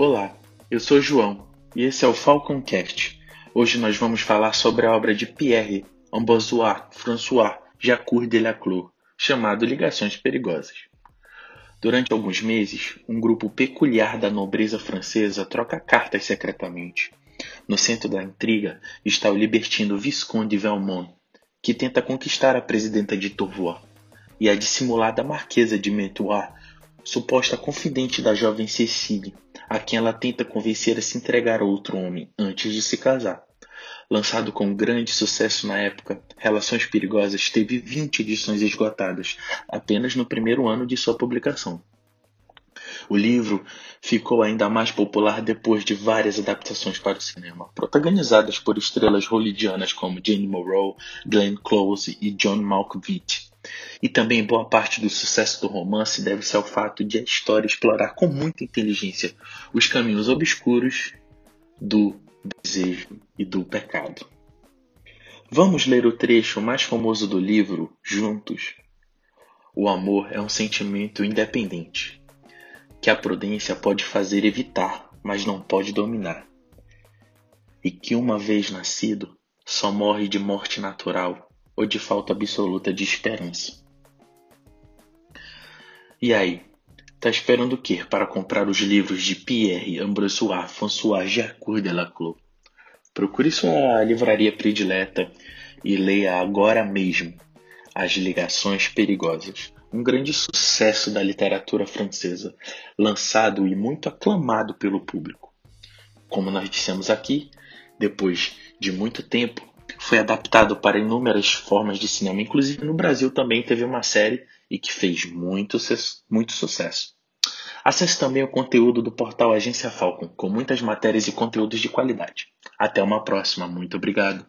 Olá, eu sou João e esse é o Falconcast. Hoje nós vamos falar sobre a obra de Pierre Ambrosois François Jacques Delaclos, chamado Ligações Perigosas. Durante alguns meses, um grupo peculiar da nobreza francesa troca cartas secretamente. No centro da intriga está o libertino Visconde Velmont, que tenta conquistar a presidenta de Tourvois, e a dissimulada marquesa de Mentois, suposta confidente da jovem Cecile, a quem ela tenta convencer a se entregar a outro homem antes de se casar. Lançado com grande sucesso na época, Relações Perigosas teve 20 edições esgotadas apenas no primeiro ano de sua publicação. O livro ficou ainda mais popular depois de várias adaptações para o cinema, protagonizadas por estrelas hollywoodianas como Jane Morrow, Glenn Close e John Malkovich. E também boa parte do sucesso do romance deve-se ao fato de a história explorar com muita inteligência os caminhos obscuros do desejo e do pecado. Vamos ler o trecho mais famoso do livro juntos. O amor é um sentimento independente, que a prudência pode fazer evitar, mas não pode dominar. E que uma vez nascido, só morre de morte natural ou de falta absoluta de esperança. E aí, tá esperando o quê para comprar os livros de Pierre Ambrosois François Jacques Delaclos? Procure sua livraria predileta e leia agora mesmo As Ligações Perigosas, um grande sucesso da literatura francesa, lançado e muito aclamado pelo público. Como nós dissemos aqui, depois de muito tempo, foi adaptado para inúmeras formas de cinema, inclusive no Brasil também teve uma série e que fez muito, muito sucesso. Acesse também o conteúdo do portal Agência Falcon, com muitas matérias e conteúdos de qualidade. Até uma próxima, muito obrigado.